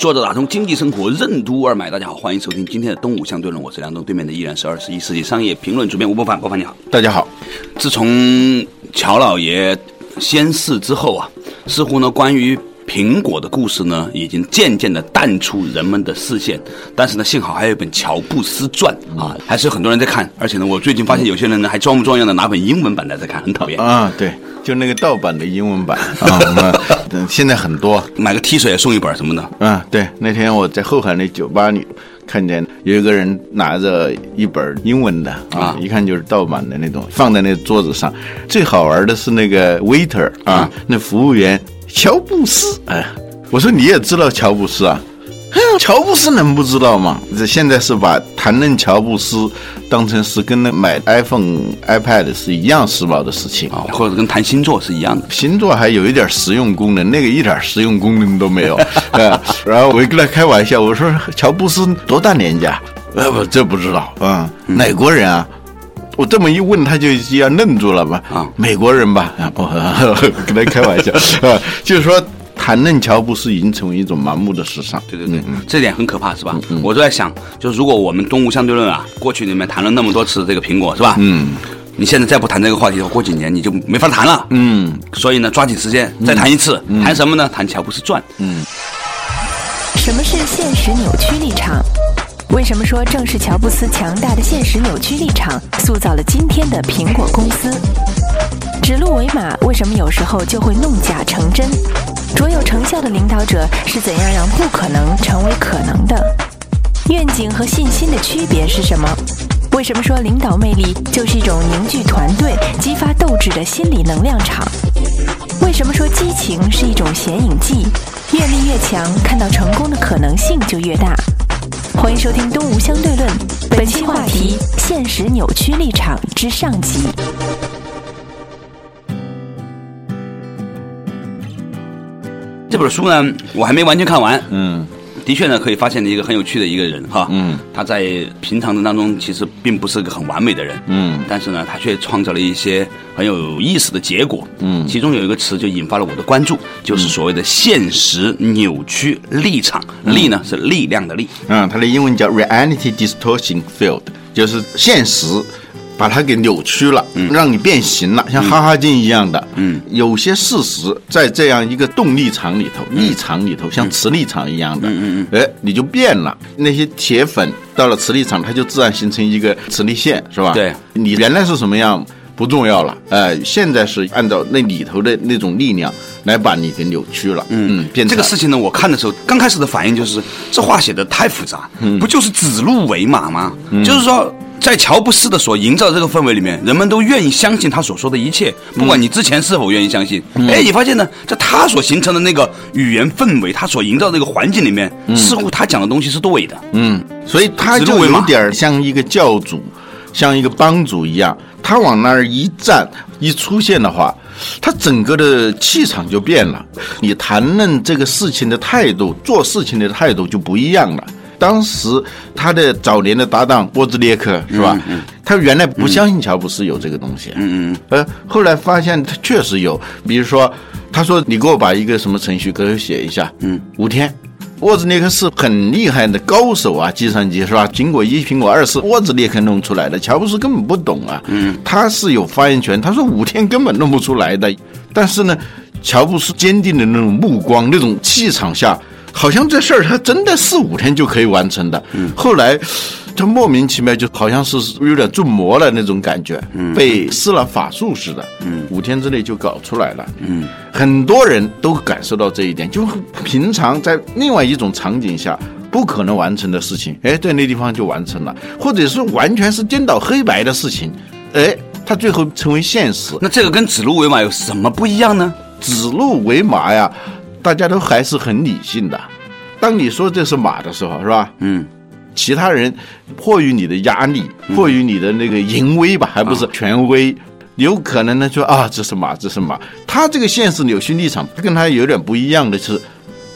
来了，坐着打通经济生活任督二脉。大家好，欢迎收听今天的东吴相对论，我是梁东，对面的依然是二十一世纪商业评论主编吴伯凡。伯凡你好，大家好。自从乔老爷仙逝之后啊，似乎呢关于苹果的故事呢，已经渐渐的淡出人们的视线。但是呢，幸好还有一本《乔布斯传》啊，还是有很多人在看。而且呢，我最近发现有些人呢还装模作样的拿本英文版的在看，很讨厌啊。对，就那个盗版的英文版啊，我们现在很多买个 T 恤也送一本什么的。嗯，对。那天我在后海那酒吧里看见有一个人拿着一本英文的啊，一看就是盗版的那种，放在那桌子上。最好玩的是那个 waiter 啊，那服务员。乔布斯，哎，我说你也知道乔布斯啊？乔布斯能不知道吗？这现在是把谈论乔布斯当成是跟那买 iPhone、iPad 是一样时髦的事情啊，或者跟谈星座是一样的。星座还有一点实用功能，那个一点实用功能都没有。然后我跟他开玩笑，我说乔布斯多大年纪啊？呃不，这不知道啊，哪国人啊？我这么一问，他就要愣住了吧。啊，美国人吧？啊，不 跟他开玩笑啊，就是说谈论乔布斯已经成为一种盲目的时尚。对对对，这点很可怕，是吧？我都在想，就是如果我们东吴相对论啊，过去里面谈了那么多次这个苹果，是吧？嗯，你现在再不谈这个话题，过几年你就没法谈了。嗯，所以呢，抓紧时间再谈一次，谈什么呢？谈乔布斯传。嗯，什么是现实扭曲立场？为什么说正是乔布斯强大的现实扭曲立场，塑造了今天的苹果公司？指鹿为马为什么有时候就会弄假成真？卓有成效的领导者是怎样让不可能成为可能的？愿景和信心的区别是什么？为什么说领导魅力就是一种凝聚团队、激发斗志的心理能量场？为什么说激情是一种显影剂？阅历越强，看到成功的可能性就越大。欢迎收听《东吴相对论》，本期话题：现实扭曲立场之上集。这本书呢，我还没完全看完。嗯。的确呢，可以发现的一个很有趣的一个人哈，嗯，他在平常的当中其实并不是个很完美的人，嗯，但是呢，他却创造了一些很有意思的结果，嗯，其中有一个词就引发了我的关注，就是所谓的现实扭曲立场，力呢是力量的力，嗯，它的英文叫 reality distortion field，就是现实。把它给扭曲了，让你变形了，像哈哈镜一样的。嗯，有些事实在这样一个动力场里头，力场里头，像磁力场一样的。嗯嗯嗯。哎，你就变了。那些铁粉到了磁力场，它就自然形成一个磁力线，是吧？对。你原来是什么样不重要了，哎，现在是按照那里头的那种力量来把你给扭曲了。嗯，变这个事情呢，我看的时候刚开始的反应就是这话写的太复杂，不就是指鹿为马吗？就是说。在乔布斯的所营造的这个氛围里面，人们都愿意相信他所说的一切，不管你之前是否愿意相信。哎，你发现呢，在他所形成的那个语言氛围，他所营造的这个环境里面，似乎他讲的东西是对的。嗯，所以他就有点像一个教主，像一个帮主一样，他往那儿一站，一出现的话，他整个的气场就变了。你谈论这个事情的态度，做事情的态度就不一样了。当时他的早年的搭档波兹列克是吧？他原来不相信乔布斯有这个东西，嗯嗯，呃，后来发现他确实有。比如说，他说：“你给我把一个什么程序给我写一下。”嗯，五天。沃兹列克是很厉害的高手啊，计算机是吧？苹果一、苹果二是沃兹列克弄出来的，乔布斯根本不懂啊。嗯，他是有发言权。他说五天根本弄不出来的。但是呢，乔布斯坚定的那种目光、那种气场下。好像这事儿他真的四五天就可以完成的，后来他莫名其妙就好像是有点中魔了那种感觉，被施了法术似的，嗯五天之内就搞出来了。嗯很多人都感受到这一点，就平常在另外一种场景下不可能完成的事情，哎，在那地方就完成了，或者是完全是颠倒黑白的事情，哎，他最后成为现实。那这个跟指鹿为马有什么不一样呢？指鹿为马呀。大家都还是很理性的。当你说这是马的时候，是吧？嗯，其他人迫于你的压力，迫于你的那个淫威吧，还不是权威，有可能呢说啊，这是马，这是马。他这个现实扭曲立场跟他有点不一样的是，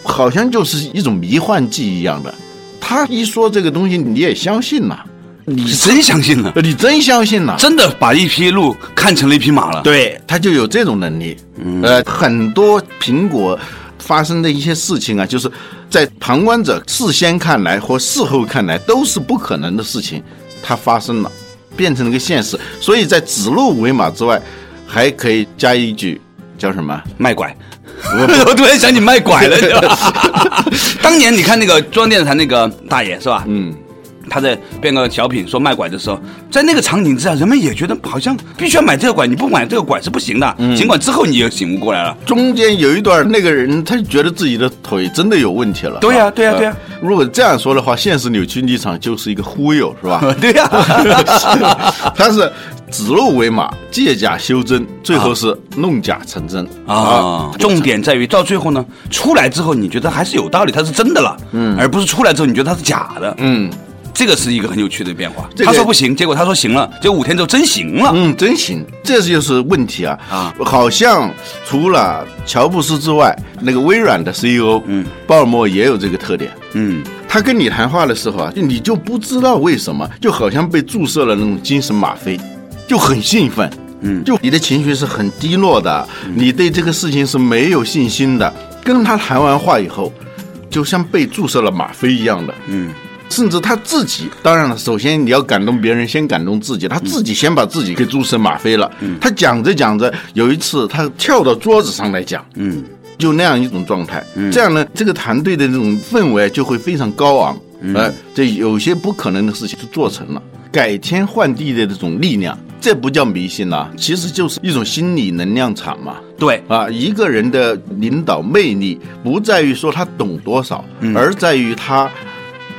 好像就是一种迷幻剂一样的。他一说这个东西，你也相信了，你真相信了，你真相信了，真的把一匹鹿看成了一匹马了。对，他就有这种能力。呃，很多苹果发生的一些事情啊，就是在旁观者事先看来或事后看来都是不可能的事情，它发生了，变成了个现实。所以在指鹿为马之外，还可以加一句叫什么？卖拐。我 突然想起卖拐了，对吧？当年你看那个中央电视台那个大爷是吧？嗯，他在变个小品说卖拐的时候，在那个场景之下，人们也觉得好像必须要买这个拐，你不买这个拐是不行的。尽管之后你也醒悟过来了，中间有一段那个人他觉得自己的腿真的有问题了。对呀，对呀，对呀。如果这样说的话，现实扭曲立场就是一个忽悠，是吧？对呀，他是。指鹿为马，借假修真，最后是弄假成真啊！重点在于到最后呢，出来之后你觉得还是有道理，它是真的了，嗯，而不是出来之后你觉得它是假的，嗯，这个是一个很有趣的变化。他说不行，结果他说行了，结果五天之后真行了，嗯，真行，这就是问题啊。啊！好像除了乔布斯之外，那个微软的 CEO，嗯，鲍尔默也有这个特点，嗯，他跟你谈话的时候啊，你就不知道为什么，就好像被注射了那种精神吗啡。就很兴奋，嗯，就你的情绪是很低落的，你对这个事情是没有信心的。跟他谈完话以后，就像被注射了吗啡一样的，嗯，甚至他自己，当然了，首先你要感动别人，先感动自己，他自己先把自己给注射吗啡了。他讲着讲着，有一次他跳到桌子上来讲，嗯，就那样一种状态，这样呢，这个团队的这种氛围就会非常高昂，哎，这有些不可能的事情就做成了，改天换地的这种力量。这不叫迷信呐，其实就是一种心理能量场嘛。对啊，一个人的领导魅力不在于说他懂多少，而在于他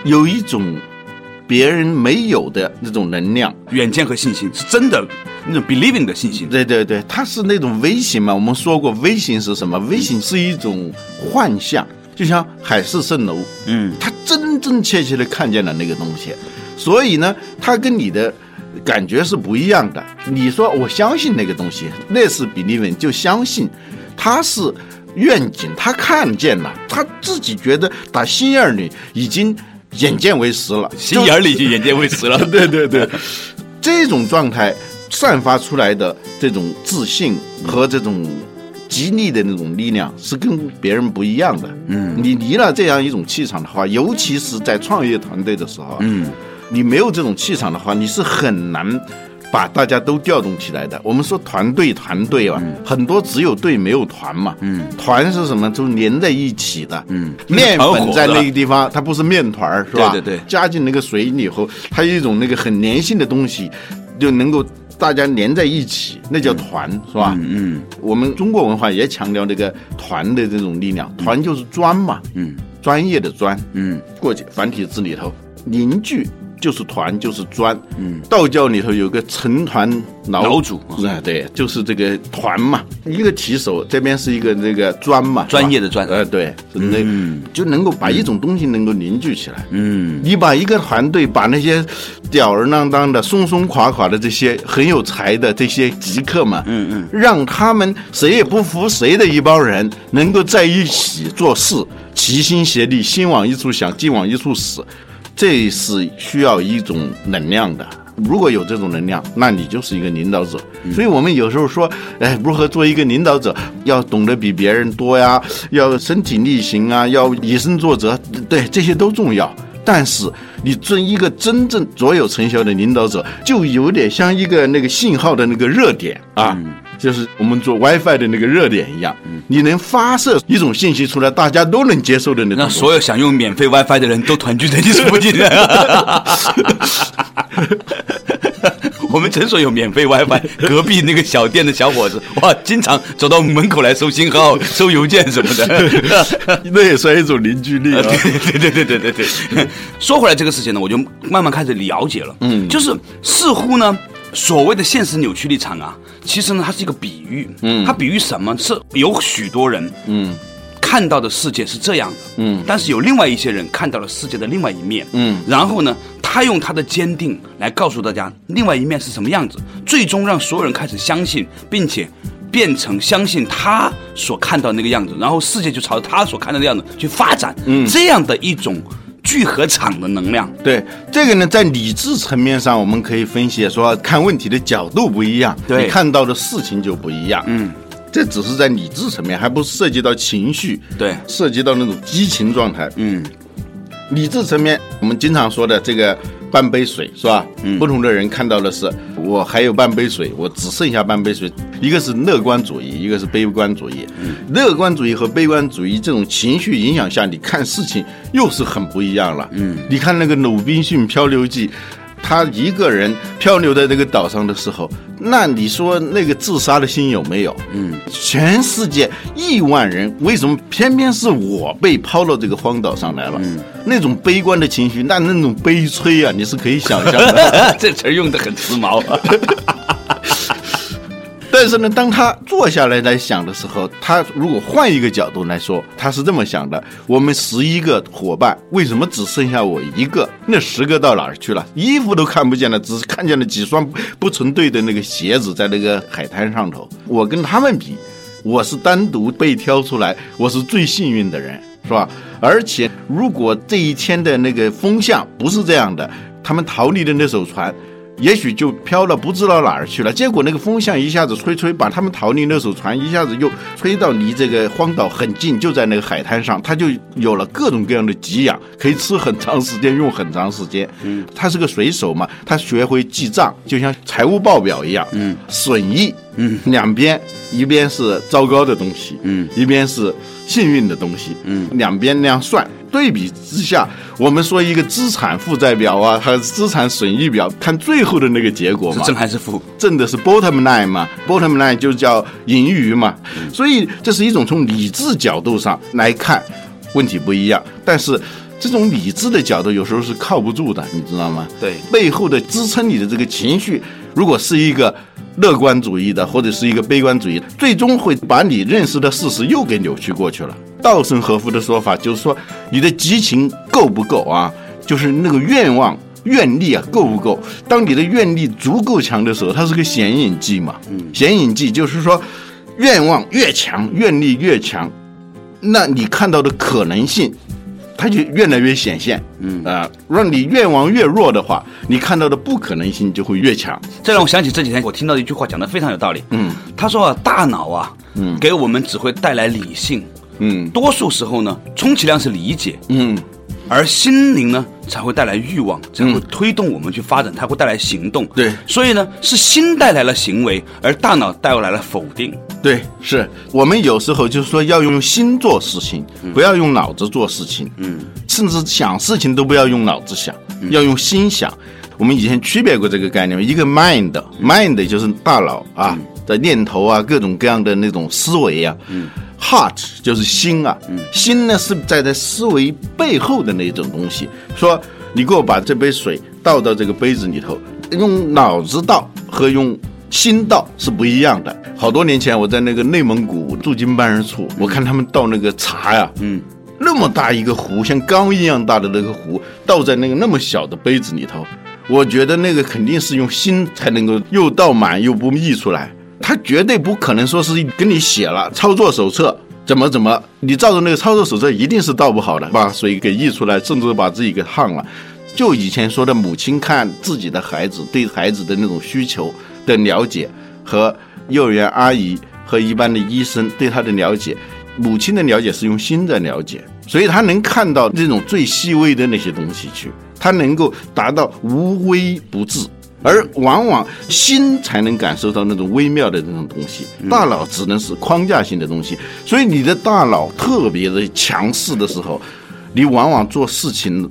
有一种别人没有的那种能量、远见和信心，是真的那种 believing 的信心。对对对，他是那种微型嘛。我们说过，微型是什么？微型是一种幻象，就像海市蜃楼。嗯，他真真切切的看见了那个东西，所以呢，他跟你的。感觉是不一样的。你说我相信那个东西，那是比利文就相信，他是愿景，他看见了，他自己觉得打心眼里已经眼见为实了，心眼里就眼见为实了。对对对，这种状态散发出来的这种自信和这种激励的那种力量是跟别人不一样的。嗯，你离了这样一种气场的话，尤其是在创业团队的时候，嗯。你没有这种气场的话，你是很难把大家都调动起来的。我们说团队，团队啊，很多只有队没有团嘛。嗯，团是什么？就是连在一起的。嗯，面粉在那个地方，它不是面团儿是吧？对对对。加进那个水里以后，它有一种那个很粘性的东西，就能够大家连在一起，那叫团，是吧？嗯。我们中国文化也强调这个团的这种力量，团就是专嘛。嗯。专业的专。嗯。过去繁体字里头凝聚。就是团，就是专。嗯，道教里头有个成团老祖，啊，对，就是这个团嘛。一个提手，这边是一个那个专嘛，专业的专。呃，对，那就能够把一种东西能够凝聚起来。嗯，你把一个团队，把那些吊儿郎当的、松松垮垮的这些很有才的这些极客们，嗯嗯，让他们谁也不服谁的一帮人，能够在一起做事，齐心协力，心往一处想，劲往一处使。这是需要一种能量的，如果有这种能量，那你就是一个领导者。所以我们有时候说，哎，如何做一个领导者？要懂得比别人多呀，要身体力行啊，要以身作则，对，这些都重要。但是你做一个真正卓有成效的领导者，就有点像一个那个信号的那个热点啊。就是我们做 WiFi 的那个热点一样，你能发射一种信息出来，大家都能接受的那种。让所有想用免费 WiFi 的人都团聚在你附近。我们诊所有免费 WiFi，隔壁那个小店的小伙子，哇，经常走到门口来收信号、收邮件什么的。那也算一种凝聚力啊！对对对对对对对。说回来这个事情呢，我就慢慢开始了解了。嗯，就是似乎呢。所谓的现实扭曲立场啊，其实呢，它是一个比喻。嗯，它比喻什么？是有许多人，嗯，看看到的世界是这样的，嗯，但是有另外一些人看到了世界的另外一面，嗯，然后呢，他用他的坚定来告诉大家另外一面是什么样子，最终让所有人开始相信，并且变成相信他所看到那个样子，然后世界就朝着他所看到的样子去发展，嗯，这样的一种。聚合场的能量，对这个呢，在理智层面上，我们可以分析说，看问题的角度不一样，对。看到的事情就不一样。嗯，这只是在理智层面，还不涉及到情绪，对，涉及到那种激情状态。嗯，理智层面，我们经常说的这个。半杯水是吧？嗯，不同的人看到的是，我还有半杯水，我只剩下半杯水。一个是乐观主义，一个是悲观主义。嗯，乐观主义和悲观主义这种情绪影响下，你看事情又是很不一样了。嗯，你看那个《鲁滨逊漂流记》。他一个人漂流在这个岛上的时候，那你说那个自杀的心有没有？嗯，全世界亿万人，为什么偏偏是我被抛到这个荒岛上来了？嗯，那种悲观的情绪，那那种悲催啊，你是可以想象的。这词用的很时髦。但是呢，当他坐下来来想的时候，他如果换一个角度来说，他是这么想的：我们十一个伙伴，为什么只剩下我一个？那十个到哪儿去了？衣服都看不见了，只是看见了几双不成对的那个鞋子在那个海滩上头。我跟他们比，我是单独被挑出来，我是最幸运的人，是吧？而且，如果这一天的那个风向不是这样的，他们逃离的那艘船。也许就飘了不知道哪儿去了，结果那个风向一下子吹吹，把他们逃离那艘船一下子又吹到离这个荒岛很近，就在那个海滩上，他就有了各种各样的给养，可以吃很长时间，用很长时间。嗯，他是个水手嘛，他学会记账，就像财务报表一样。嗯，损益，嗯，两边一边是糟糕的东西，嗯，一边是幸运的东西，嗯，两边那样算。对比之下，我们说一个资产负债表啊，还有资产损益表，看最后的那个结果嘛，正还是负？正的是 bottom line 嘛，bottom line 就叫盈余嘛。所以这是一种从理智角度上来看问题不一样，但是这种理智的角度有时候是靠不住的，你知道吗？对，背后的支撑你的这个情绪，如果是一个乐观主义的，或者是一个悲观主义，最终会把你认识的事实又给扭曲过去了。稻盛和夫的说法就是说，你的激情够不够啊？就是那个愿望、愿力啊，够不够？当你的愿力足够强的时候，它是个显影剂嘛。嗯，显影剂就是说，愿望越强，愿力越强，那你看到的可能性，它就越来越显现。嗯啊，让你愿望越弱的话，你看到的不可能性就会越强。这让我想起这几天我听到的一句话，讲的非常有道理。嗯，他说啊，大脑啊，嗯，给我们只会带来理性。嗯，多数时候呢，充其量是理解，嗯，而心灵呢才会带来欲望，才会推动我们去发展，它会带来行动。对，所以呢，是心带来了行为，而大脑带来了否定。对，是我们有时候就是说要用心做事情，不要用脑子做事情。嗯，甚至想事情都不要用脑子想，要用心想。我们以前区别过这个概念，一个 mind，mind 就是大脑啊的念头啊，各种各样的那种思维啊。嗯。Heart 就是心啊，心呢是在在思维背后的那种东西。说你给我把这杯水倒到这个杯子里头，用脑子倒和用心倒是不一样的。好多年前我在那个内蒙古驻京办事处，我看他们倒那个茶呀，嗯，那么大一个壶，像缸一样大的那个壶，倒在那个那么小的杯子里头，我觉得那个肯定是用心才能够又倒满又不溢出来。他绝对不可能说是给你写了操作手册，怎么怎么，你照着那个操作手册一定是倒不好的，把水给溢出来，甚至把自己给烫了。就以前说的，母亲看自己的孩子对孩子的那种需求的了解，和幼儿园阿姨和一般的医生对他的了解，母亲的了解是用心在了解，所以他能看到这种最细微的那些东西去，他能够达到无微不至。而往往心才能感受到那种微妙的那种东西，大脑只能是框架性的东西。所以你的大脑特别的强势的时候，你往往做事情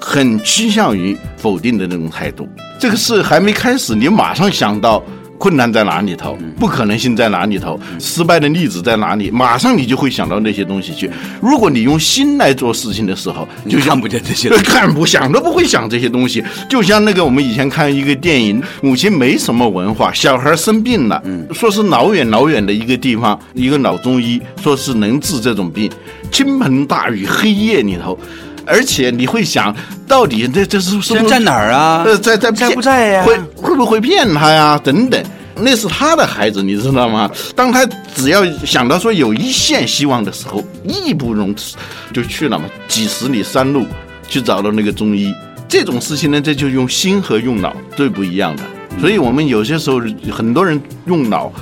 很趋向于否定的那种态度。这个事还没开始，你马上想到困难在哪里头，不可能性在哪里头，失败的例子在哪里，马上你就会想到那些东西去。如果你用心来做事情的时候，就看不见这些，看不想都不会想这些东西。就像那个我们以前看一个电影，母亲没什么文化，小孩生病了，说是老远老远的一个地方，一个老中医说是能治这种病，倾盆大雨，黑夜里头。而且你会想到底这这是是在哪儿啊？呃，在在在不在呀？会会不会骗他呀？等等，那是他的孩子，你知道吗？当他只要想到说有一线希望的时候，义不容辞就去了嘛，几十里山路去找到那个中医。这种事情呢，这就用心和用脑最不一样的。所以我们有些时候很多人用脑，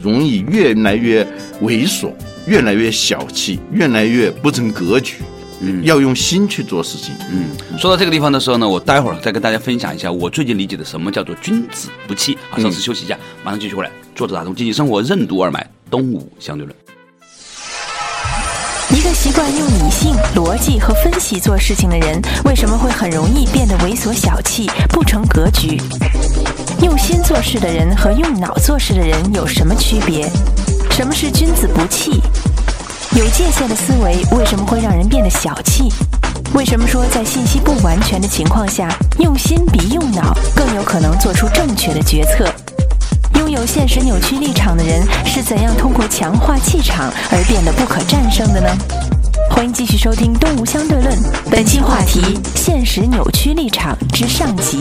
容易越来越猥琐，越来越小气，越来越不成格局。嗯，要用心去做事情。嗯，说到这个地方的时候呢，我待会儿再跟大家分享一下我最近理解的什么叫做君子不器。啊，稍事休息一下，马上继续回来。作者打通经济生活任督二脉，东吴相对论。一个习惯用理性、逻辑和分析做事情的人，为什么会很容易变得猥琐小气、不成格局？用心做事的人和用脑做事的人有什么区别？什么是君子不器？有界限的思维为什么会让人变得小气？为什么说在信息不完全的情况下，用心比用脑更有可能做出正确的决策？拥有现实扭曲立场的人是怎样通过强化气场而变得不可战胜的呢？欢迎继续收听《东吴相对论》，本期话题：现实扭曲立场之上集。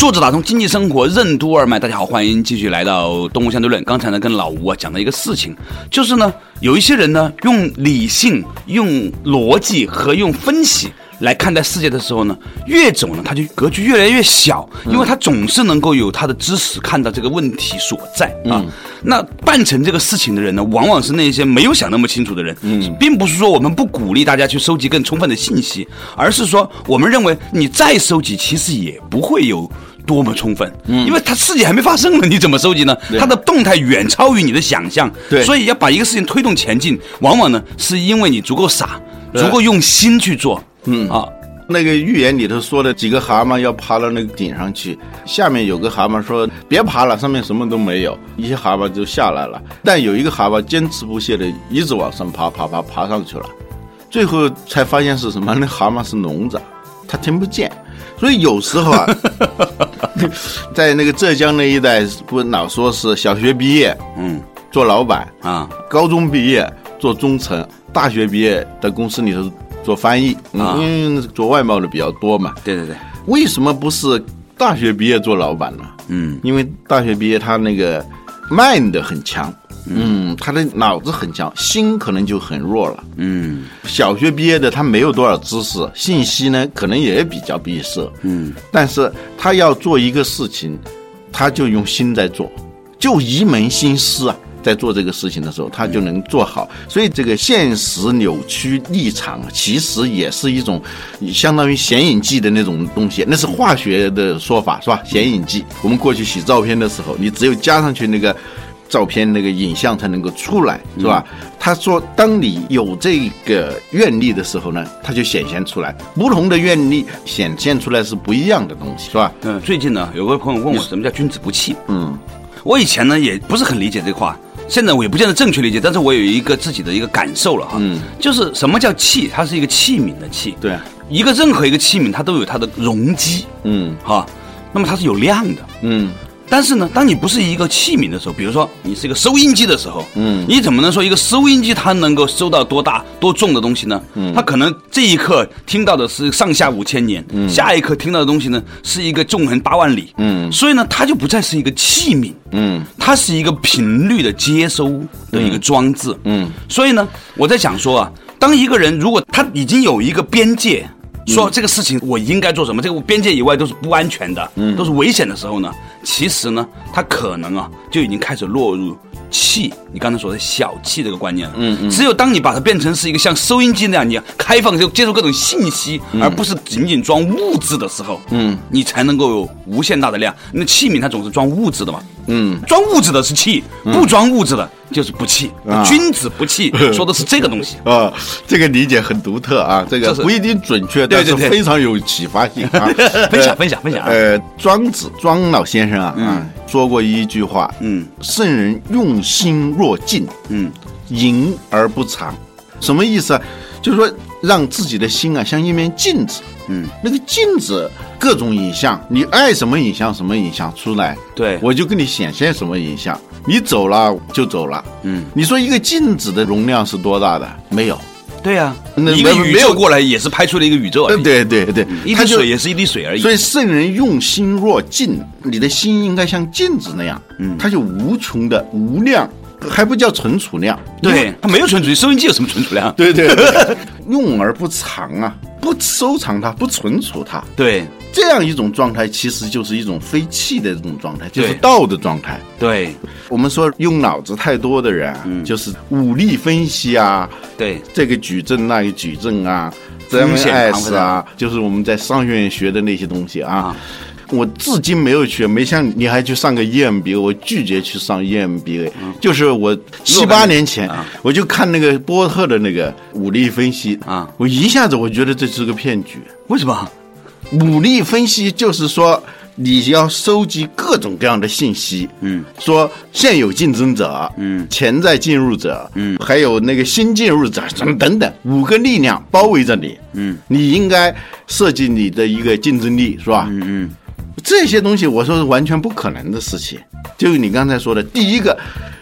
作者打通经济生活任督二脉，大家好，欢迎继续来到东吴相对论。刚才呢，跟老吴啊讲了一个事情，就是呢，有一些人呢，用理性、用逻辑和用分析来看待世界的时候呢，越走呢，他就格局越来越小，因为他总是能够有他的知识看到这个问题所在啊。那办成这个事情的人呢，往往是那些没有想那么清楚的人。嗯，并不是说我们不鼓励大家去收集更充分的信息，而是说我们认为你再收集，其实也不会有。多么充分，嗯，因为它事情还没发生呢，你怎么收集呢？它的动态远超于你的想象，对，所以要把一个事情推动前进，往往呢是因为你足够傻，足够用心去做，嗯。啊。那个寓言里头说的几个蛤蟆要爬到那个顶上去，下面有个蛤蟆说别爬了，上面什么都没有，一些蛤蟆就下来了，但有一个蛤蟆坚持不懈的一直往上爬，爬爬爬上去了，最后才发现是什么？那蛤蟆是聋子，他听不见。所以有时候啊，在那个浙江那一带，不老说是小学毕业，嗯，做老板啊，高中毕业做中层，大学毕业在公司里头做翻译，因为做外贸的比较多嘛。对对对，为什么不是大学毕业做老板呢？嗯，因为大学毕业他那个 mind 很强。嗯，他的脑子很强，心可能就很弱了。嗯，小学毕业的他没有多少知识，信息呢可能也比较闭塞。嗯，但是他要做一个事情，他就用心在做，就一门心思啊，在做这个事情的时候，他就能做好。所以这个现实扭曲立场，其实也是一种相当于显影剂的那种东西，那是化学的说法，是吧？显影剂，我们过去洗照片的时候，你只有加上去那个。照片那个影像才能够出来，是吧？他说，当你有这个愿力的时候呢，它就显现出来。不同的愿力显现出来是不一样的东西，是吧？嗯。最近呢，有个朋友问我，什么叫君子不器？嗯，我以前呢也不是很理解这话，现在我也不见得正确理解，但是我有一个自己的一个感受了哈。嗯。就是什么叫器？它是一个器皿的器。对。一个任何一个器皿，它都有它的容积。嗯。哈，那么它是有量的。嗯。但是呢，当你不是一个器皿的时候，比如说你是一个收音机的时候，嗯，你怎么能说一个收音机它能够收到多大多重的东西呢？嗯，它可能这一刻听到的是上下五千年，嗯，下一刻听到的东西呢是一个纵横八万里，嗯，所以呢，它就不再是一个器皿，嗯，它是一个频率的接收的一个装置，嗯，所以呢，我在想说啊，当一个人如果他已经有一个边界。说这个事情我应该做什么？这个边界以外都是不安全的，嗯，都是危险的时候呢。其实呢，他可能啊就已经开始落入气，你刚才说的小气这个观念了。嗯嗯。只有当你把它变成是一个像收音机那样，你开放就接受各种信息，而不是仅仅装物质的时候，嗯，你才能够有无限大的量。那器皿它总是装物质的嘛，嗯，装物质的是气，不装物质的就是不弃，君子不弃，说的是这个东西啊。这个理解很独特啊，这个不一定准确，但是非常有启发性啊。分享分享分享。呃，庄子庄老先生啊，嗯，说过一句话，嗯，圣人用心若镜，嗯，盈而不藏，什么意思啊？就是说让自己的心啊像一面镜子，嗯，那个镜子各种影像，你爱什么影像什么影像出来，对我就给你显现什么影像。你走了就走了，嗯，你说一个镜子的容量是多大的？没有，对呀，一个宇宙过来也是拍出了一个宇宙，对对对，一滴水也是一滴水而已。所以圣人用心若镜，你的心应该像镜子那样，嗯，它就无穷的无量。还不叫存储量，对，它没有存储，收音机有什么存储量？对对，用而不藏啊，不收藏它，不存储它，对，这样一种状态其实就是一种非气的这种状态，就是道的状态。对，我们说用脑子太多的人，嗯，就是武力分析啊，对，这个矩阵那个矩阵啊，这样 S 啊，就是我们在商学院学的那些东西啊。我至今没有去，没像你还去上个 EMBA，我拒绝去上 EMBA。就是我七八年前，我就看那个波特的那个武力分析啊，我一下子我觉得这是个骗局。为什么？武力分析就是说你要收集各种各样的信息，嗯，说现有竞争者，嗯，潜在进入者，嗯，还有那个新进入者，什么等等，五个力量包围着你，嗯，你应该设计你的一个竞争力，是吧？嗯嗯。这些东西，我说是完全不可能的事情。就是你刚才说的，第一个，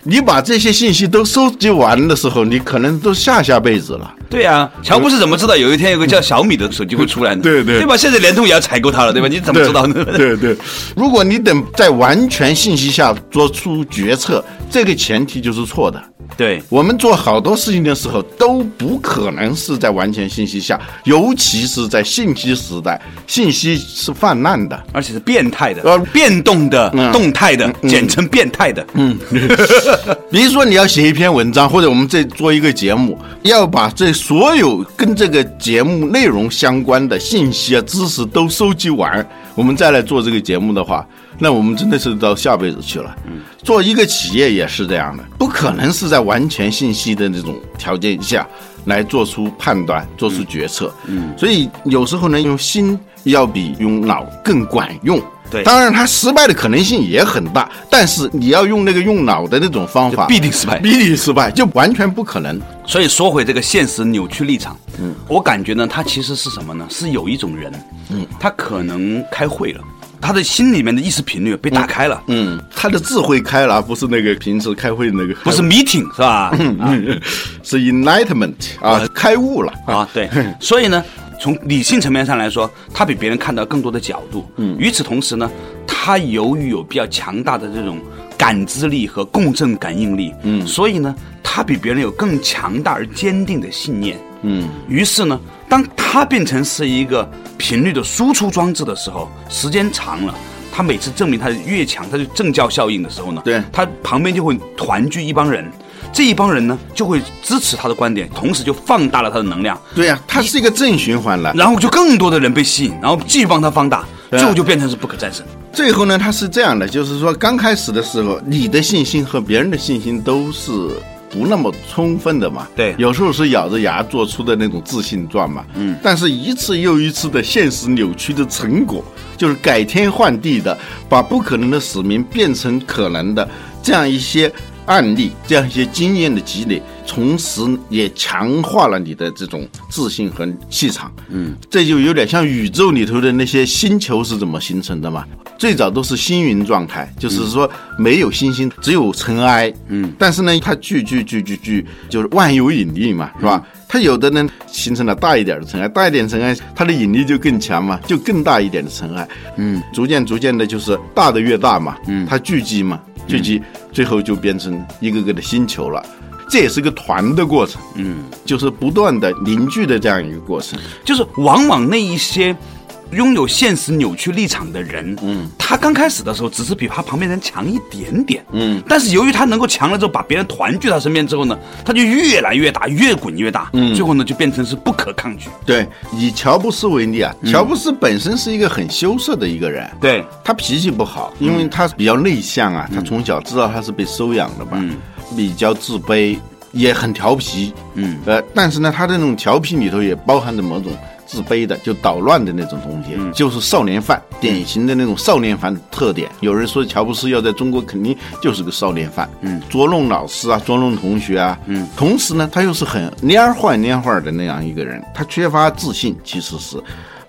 你把这些信息都收集完的时候，你可能都下下辈子了。对呀，乔布斯怎么知道有一天有个叫小米的手机会出来呢？对对，对吧？现在联通也要采购它了，对吧？你怎么知道呢？对对，如果你等在完全信息下做出决策，这个前提就是错的。对我们做好多事情的时候都不可能是在完全信息下，尤其是在信息时代，信息是泛滥的，而且是变态的，呃，变动的、动态的，简称变态的。嗯，比如说你要写一篇文章，或者我们这做一个节目，要把这所有跟这个节目内容相关的信息啊、知识都收集完，我们再来做这个节目的话。那我们真的是到下辈子去了。嗯，做一个企业也是这样的，不可能是在完全信息的那种条件下来做出判断、做出决策。嗯，所以有时候呢，用心要比用脑更管用。对，当然他失败的可能性也很大，但是你要用那个用脑的那种方法，必定失败，必定失败，就完全不可能。所以说回这个现实扭曲立场，嗯，我感觉呢，他其实是什么呢？是有一种人，嗯，他可能开会了。他的心里面的意识频率被打开了，嗯，他的智慧开了，而不是那个平时开会那个，不是 meeting 是吧？是 enlightenment 啊，开悟了啊，对。所以呢，从理性层面上来说，他比别人看到更多的角度。嗯，与此同时呢，他由于有比较强大的这种感知力和共振感应力，嗯，所以呢，他比别人有更强大而坚定的信念。嗯，于是呢，当他变成是一个频率的输出装置的时候，时间长了，他每次证明他越强，他就正教效应的时候呢，对，他旁边就会团聚一帮人，这一帮人呢就会支持他的观点，同时就放大了他的能量。对呀，它是一个正循环了，然后就更多的人被吸引，然后继续帮他放大，最后就变成是不可战胜。最后呢，它是这样的，就是说刚开始的时候，你的信心和别人的信心都是。不那么充分的嘛，对，有时候是咬着牙做出的那种自信状嘛，嗯，但是一次又一次的现实扭曲的成果，就是改天换地的，把不可能的使命变成可能的这样一些。案例这样一些经验的积累，同时也强化了你的这种自信和气场。嗯，这就有点像宇宙里头的那些星球是怎么形成的嘛？最早都是星云状态，就是说没有星星，只有尘埃。嗯，但是呢，它聚聚聚聚聚，就是万有引力嘛，是吧？它有的呢形成了大一点的尘埃，大一点尘埃，它的引力就更强嘛，就更大一点的尘埃。嗯，逐渐逐渐的，就是大的越大嘛，嗯，它聚集嘛。聚集，最后就变成一个个的星球了，这也是个团的过程，嗯，就是不断的凝聚的这样一个过程，就是往往那一些。拥有现实扭曲立场的人，嗯，他刚开始的时候只是比他旁边人强一点点，嗯，但是由于他能够强了之后，把别人团聚他身边之后呢，他就越来越大，越滚越大，嗯，最后呢就变成是不可抗拒。对，以乔布斯为例啊，乔布斯本身是一个很羞涩的一个人，对。他脾气不好，因为他比较内向啊，他从小知道他是被收养的嘛。比较自卑，也很调皮，嗯，呃，但是呢，他的那种调皮里头也包含着某种。自卑的，就捣乱的那种东西，就是少年犯，典型的那种少年犯的特点。有人说乔布斯要在中国肯定就是个少年犯，嗯，捉弄老师啊，捉弄同学啊，嗯，同时呢，他又是很蔫坏蔫坏的那样一个人，他缺乏自信，其实是。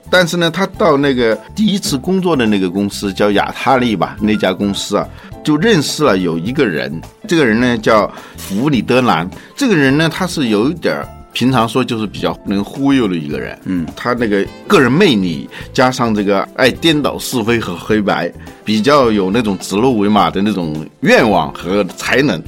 但是呢，他到那个第一次工作的那个公司叫亚塔利吧，那家公司啊，就认识了有一个人，这个人呢叫弗里德兰，这个人呢他是有一点儿。平常说就是比较能忽悠的一个人，嗯，他那个个人魅力加上这个爱颠倒是非和黑白，比较有那种指鹿为马的那种愿望和才能。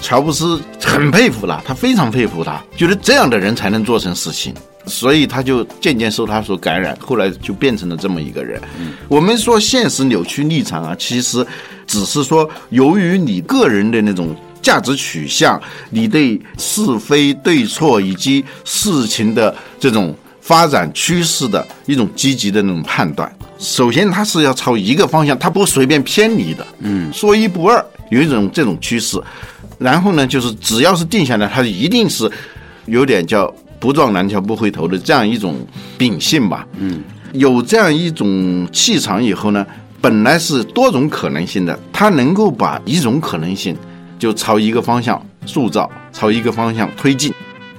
乔布斯很佩服他，他非常佩服他，觉得这样的人才能做成事情，所以他就渐渐受他所感染，后来就变成了这么一个人。我们说现实扭曲立场啊，其实只是说由于你个人的那种。价值取向，你对是非对错以及事情的这种发展趋势的一种积极的那种判断。首先，它是要朝一个方向，它不随便偏离的。嗯，说一不二，有一种这种趋势。然后呢，就是只要是定下来，它一定是有点叫不撞南墙不回头的这样一种秉性吧。嗯，有这样一种气场以后呢，本来是多种可能性的，它能够把一种可能性。就朝一个方向塑造，朝一个方向推进。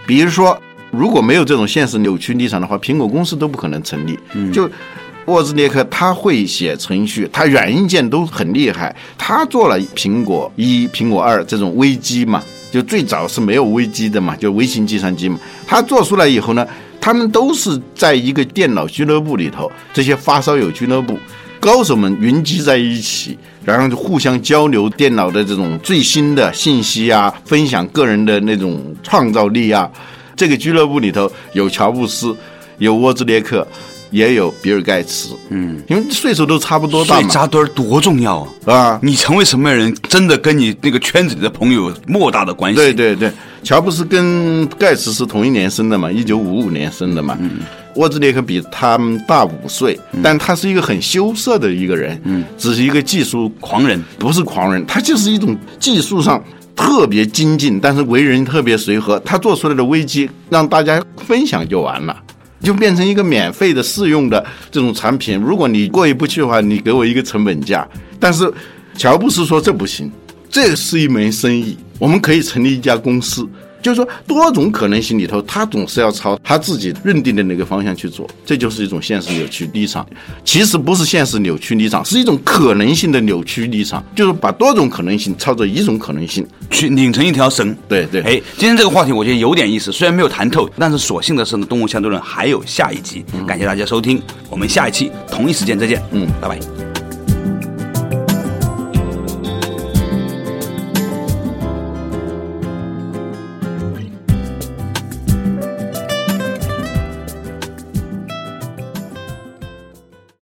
比如说，如果没有这种现实扭曲立场的话，苹果公司都不可能成立。就沃兹列克，他会写程序，他软硬件都很厉害。他做了苹果一、苹果二这种微机嘛，就最早是没有微机的嘛，就微型计算机嘛。他做出来以后呢，他们都是在一个电脑俱乐部里头，这些发烧友俱乐部。高手们云集在一起，然后就互相交流电脑的这种最新的信息啊，分享个人的那种创造力啊。这个俱乐部里头有乔布斯，有沃兹列克，也有比尔盖茨。嗯，因为岁数都差不多大嘛。扎堆儿多重要啊！啊，你成为什么样人，真的跟你那个圈子里的朋友有莫大的关系。对对对，乔布斯跟盖茨是同一年生的嘛，一九五五年生的嘛。嗯。沃兹列克比他们大五岁，但他是一个很羞涩的一个人，嗯，只是一个技术狂人，不是狂人，他就是一种技术上特别精进，但是为人特别随和。他做出来的危机让大家分享就完了，就变成一个免费的试用的这种产品。如果你过意不去的话，你给我一个成本价。但是乔布斯说这不行，这是一门生意，我们可以成立一家公司。就是说，多种可能性里头，他总是要朝他自己认定的那个方向去做，这就是一种现实扭曲立场。其实不是现实扭曲立场，是一种可能性的扭曲立场，就是把多种可能性操作一种可能性去拧成一条绳。对对。哎，今天这个话题我觉得有点意思，虽然没有谈透，但是所幸的是呢，《动物相对论》还有下一集。感谢大家收听，我们下一期同一时间再见。嗯，拜拜。